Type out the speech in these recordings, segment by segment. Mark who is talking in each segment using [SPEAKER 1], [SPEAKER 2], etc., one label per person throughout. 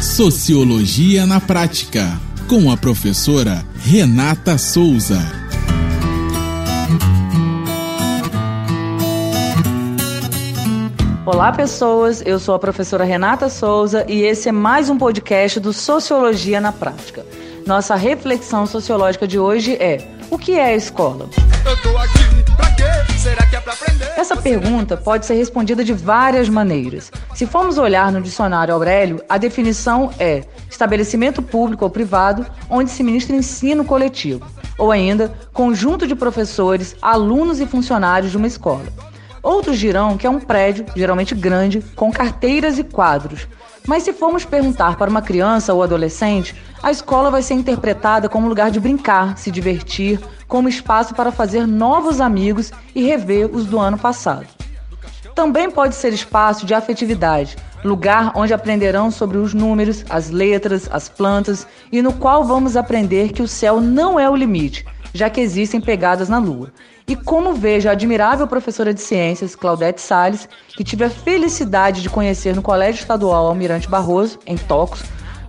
[SPEAKER 1] Sociologia na Prática, com a professora Renata Souza.
[SPEAKER 2] Olá, pessoas. Eu sou a professora Renata Souza e esse é mais um podcast do Sociologia na Prática. Nossa reflexão sociológica de hoje é: o que é a escola? Essa pergunta pode ser respondida de várias maneiras. Se formos olhar no dicionário Aurélio, a definição é estabelecimento público ou privado onde se ministra ensino coletivo, ou ainda conjunto de professores, alunos e funcionários de uma escola. Outros dirão que é um prédio, geralmente grande, com carteiras e quadros. Mas se formos perguntar para uma criança ou adolescente, a escola vai ser interpretada como lugar de brincar, se divertir, como espaço para fazer novos amigos e rever os do ano passado. Também pode ser espaço de afetividade, lugar onde aprenderão sobre os números, as letras, as plantas e no qual vamos aprender que o céu não é o limite, já que existem pegadas na lua. E como vejo a admirável professora de ciências, Claudete Sales, que tive a felicidade de conhecer no Colégio Estadual Almirante Barroso, em Tocos,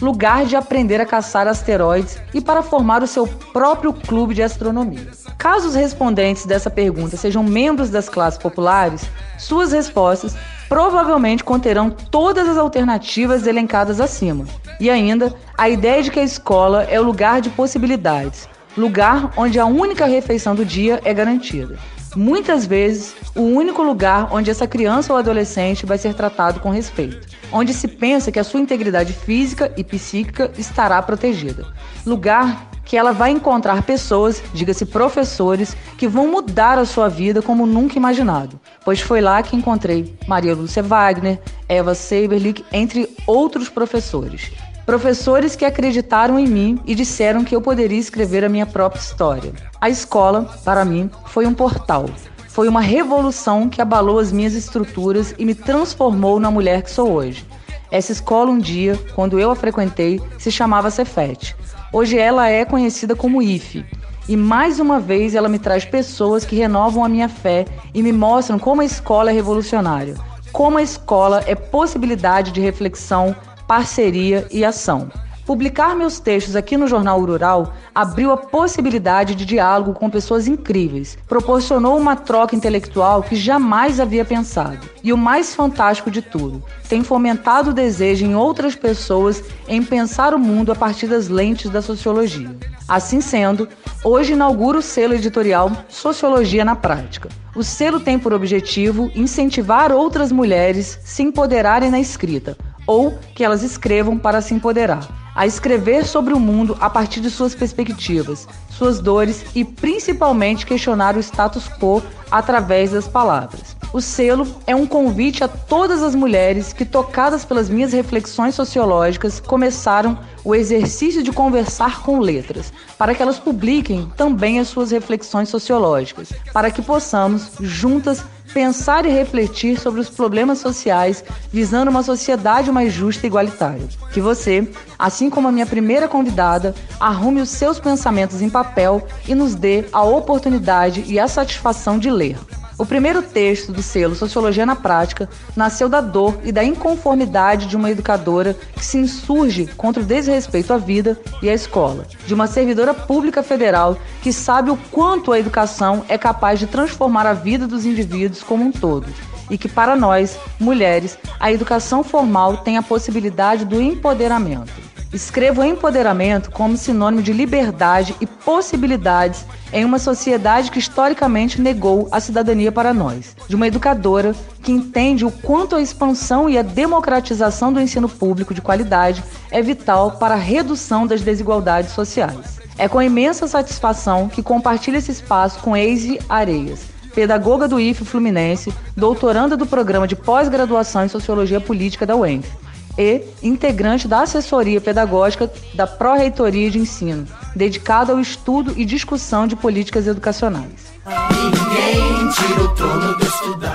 [SPEAKER 2] lugar de aprender a caçar asteroides e para formar o seu próprio clube de astronomia. Caso os respondentes dessa pergunta sejam membros das classes populares, suas respostas provavelmente conterão todas as alternativas elencadas acima. E ainda, a ideia de que a escola é o lugar de possibilidades, lugar onde a única refeição do dia é garantida. Muitas vezes, o único lugar onde essa criança ou adolescente vai ser tratado com respeito, onde se pensa que a sua integridade física e psíquica estará protegida. Lugar que ela vai encontrar pessoas, diga-se professores, que vão mudar a sua vida como nunca imaginado. Pois foi lá que encontrei Maria Lúcia Wagner, Eva Seiberlich, entre outros professores. Professores que acreditaram em mim e disseram que eu poderia escrever a minha própria história. A escola, para mim, foi um portal. Foi uma revolução que abalou as minhas estruturas e me transformou na mulher que sou hoje. Essa escola, um dia, quando eu a frequentei, se chamava Cefet. Hoje ela é conhecida como IFE. E mais uma vez ela me traz pessoas que renovam a minha fé e me mostram como a escola é revolucionária, como a escola é possibilidade de reflexão, parceria e ação. Publicar meus textos aqui no Jornal Rural abriu a possibilidade de diálogo com pessoas incríveis, proporcionou uma troca intelectual que jamais havia pensado. E o mais fantástico de tudo, tem fomentado o desejo em outras pessoas em pensar o mundo a partir das lentes da sociologia. Assim sendo, hoje inauguro o selo editorial Sociologia na Prática. O selo tem por objetivo incentivar outras mulheres se empoderarem na escrita, ou que elas escrevam para se empoderar, a escrever sobre o mundo a partir de suas perspectivas, suas dores e principalmente questionar o status quo através das palavras. O selo é um convite a todas as mulheres que, tocadas pelas minhas reflexões sociológicas, começaram o exercício de conversar com letras, para que elas publiquem também as suas reflexões sociológicas, para que possamos, juntas, pensar e refletir sobre os problemas sociais, visando uma sociedade mais justa e igualitária. Que você, assim como a minha primeira convidada, arrume os seus pensamentos em papel e nos dê a oportunidade e a satisfação de ler. O primeiro texto do selo Sociologia na Prática nasceu da dor e da inconformidade de uma educadora que se insurge contra o desrespeito à vida e à escola, de uma servidora pública federal que sabe o quanto a educação é capaz de transformar a vida dos indivíduos como um todo e que para nós, mulheres, a educação formal tem a possibilidade do empoderamento. Escrevo empoderamento como sinônimo de liberdade e possibilidades em uma sociedade que historicamente negou a cidadania para nós, de uma educadora que entende o quanto a expansão e a democratização do ensino público de qualidade é vital para a redução das desigualdades sociais. É com imensa satisfação que compartilho esse espaço com Eise Areias, pedagoga do IFE Fluminense, doutoranda do programa de pós-graduação em Sociologia Política da UENF e integrante da assessoria pedagógica da Pró-Reitoria de Ensino, dedicada ao estudo e discussão de políticas educacionais.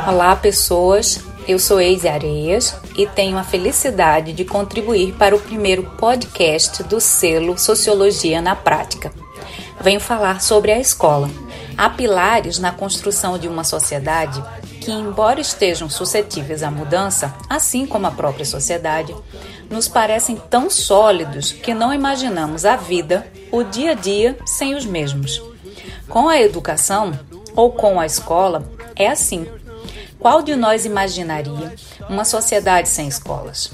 [SPEAKER 3] Olá, pessoas. Eu sou Eise Areias e tenho a felicidade de contribuir para o primeiro podcast do selo Sociologia na Prática. Venho falar sobre a escola. Há pilares na construção de uma sociedade que, embora estejam suscetíveis à mudança, assim como a própria sociedade, nos parecem tão sólidos que não imaginamos a vida, o dia a dia, sem os mesmos. Com a educação ou com a escola, é assim. Qual de nós imaginaria uma sociedade sem escolas?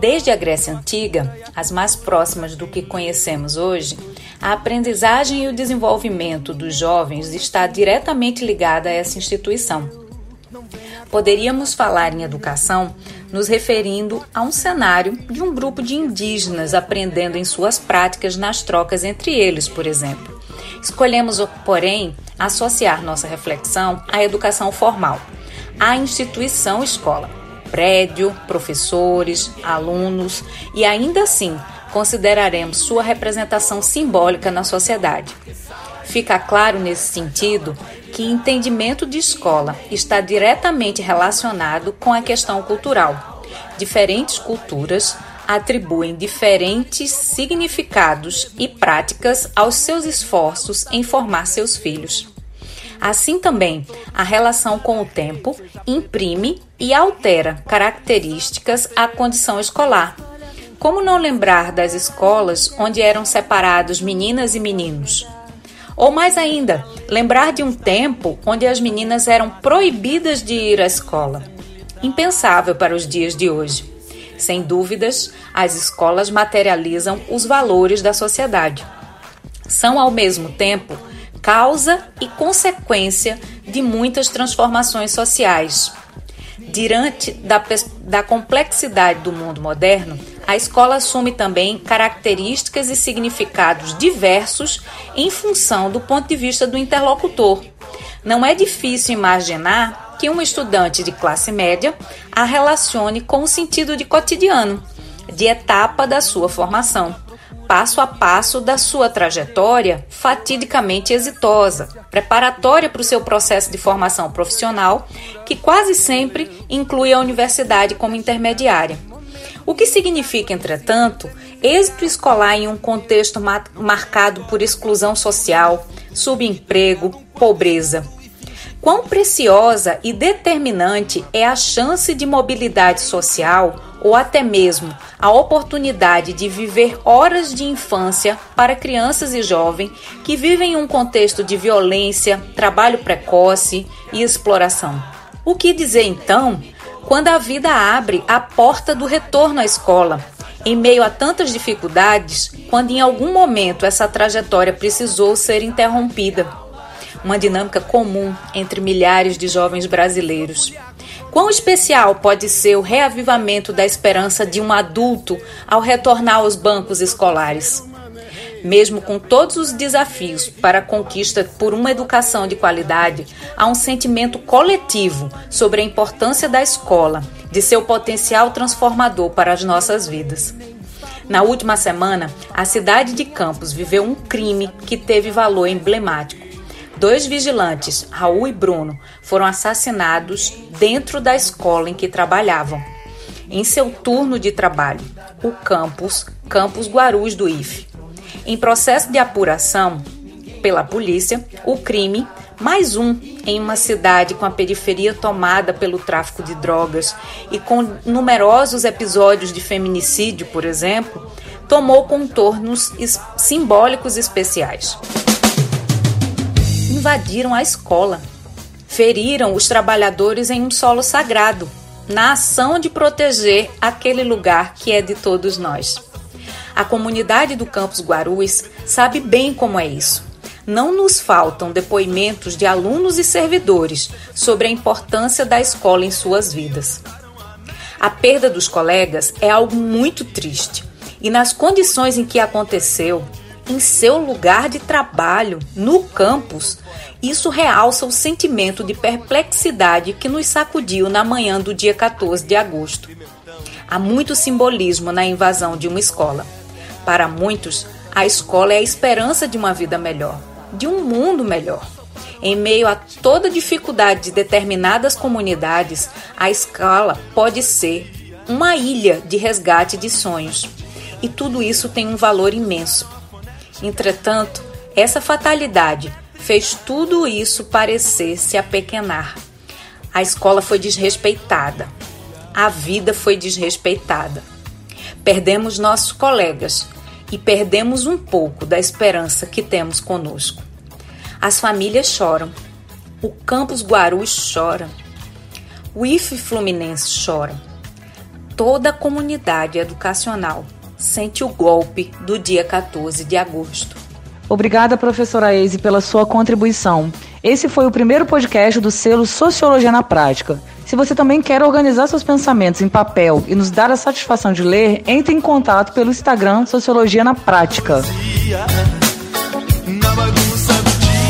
[SPEAKER 3] Desde a Grécia Antiga, as mais próximas do que conhecemos hoje, a aprendizagem e o desenvolvimento dos jovens está diretamente ligada a essa instituição. Poderíamos falar em educação nos referindo a um cenário de um grupo de indígenas aprendendo em suas práticas nas trocas entre eles, por exemplo. Escolhemos, porém, associar nossa reflexão à educação formal, à instituição escola, prédio, professores, alunos e ainda assim consideraremos sua representação simbólica na sociedade. Fica claro nesse sentido que entendimento de escola está diretamente relacionado com a questão cultural. Diferentes culturas atribuem diferentes significados e práticas aos seus esforços em formar seus filhos. Assim também, a relação com o tempo imprime e altera características à condição escolar. Como não lembrar das escolas onde eram separados meninas e meninos? Ou mais ainda, lembrar de um tempo onde as meninas eram proibidas de ir à escola. Impensável para os dias de hoje. Sem dúvidas, as escolas materializam os valores da sociedade. São, ao mesmo tempo, causa e consequência de muitas transformações sociais. Diante da, da complexidade do mundo moderno, a escola assume também características e significados diversos em função do ponto de vista do interlocutor. Não é difícil imaginar que um estudante de classe média a relacione com o sentido de cotidiano, de etapa da sua formação, passo a passo da sua trajetória fatidicamente exitosa, preparatória para o seu processo de formação profissional, que quase sempre inclui a universidade como intermediária. O que significa, entretanto, êxito escolar em um contexto marcado por exclusão social, subemprego, pobreza. Quão preciosa e determinante é a chance de mobilidade social ou até mesmo a oportunidade de viver horas de infância para crianças e jovens que vivem em um contexto de violência, trabalho precoce e exploração. O que dizer então quando a vida abre a porta do retorno à escola, em meio a tantas dificuldades, quando em algum momento essa trajetória precisou ser interrompida. Uma dinâmica comum entre milhares de jovens brasileiros. Quão especial pode ser o reavivamento da esperança de um adulto ao retornar aos bancos escolares? Mesmo com todos os desafios para a conquista por uma educação de qualidade, há um sentimento coletivo sobre a importância da escola, de seu potencial transformador para as nossas vidas. Na última semana, a cidade de Campos viveu um crime que teve valor emblemático. Dois vigilantes, Raul e Bruno, foram assassinados dentro da escola em que trabalhavam. Em seu turno de trabalho, o campus, Campus Guarus do IFE. Em processo de apuração pela polícia, o crime, mais um em uma cidade com a periferia tomada pelo tráfico de drogas e com numerosos episódios de feminicídio, por exemplo, tomou contornos simbólicos especiais. Invadiram a escola, feriram os trabalhadores em um solo sagrado, na ação de proteger aquele lugar que é de todos nós. A comunidade do Campus Guarulhos sabe bem como é isso. Não nos faltam depoimentos de alunos e servidores sobre a importância da escola em suas vidas. A perda dos colegas é algo muito triste e, nas condições em que aconteceu, em seu lugar de trabalho, no campus, isso realça o sentimento de perplexidade que nos sacudiu na manhã do dia 14 de agosto. Há muito simbolismo na invasão de uma escola. Para muitos, a escola é a esperança de uma vida melhor, de um mundo melhor. Em meio a toda dificuldade de determinadas comunidades, a escola pode ser uma ilha de resgate de sonhos. E tudo isso tem um valor imenso. Entretanto, essa fatalidade fez tudo isso parecer se apequenar. A escola foi desrespeitada. A vida foi desrespeitada. Perdemos nossos colegas e perdemos um pouco da esperança que temos conosco. As famílias choram. O campus Guarus chora. O IFE Fluminense chora. Toda a comunidade educacional sente o golpe do dia 14 de agosto.
[SPEAKER 2] Obrigada, professora Eise, pela sua contribuição. Esse foi o primeiro podcast do selo Sociologia na Prática. Se você também quer organizar seus pensamentos em papel e nos dar a satisfação de ler, entre em contato pelo Instagram Sociologia na Prática. Na bagunça do dia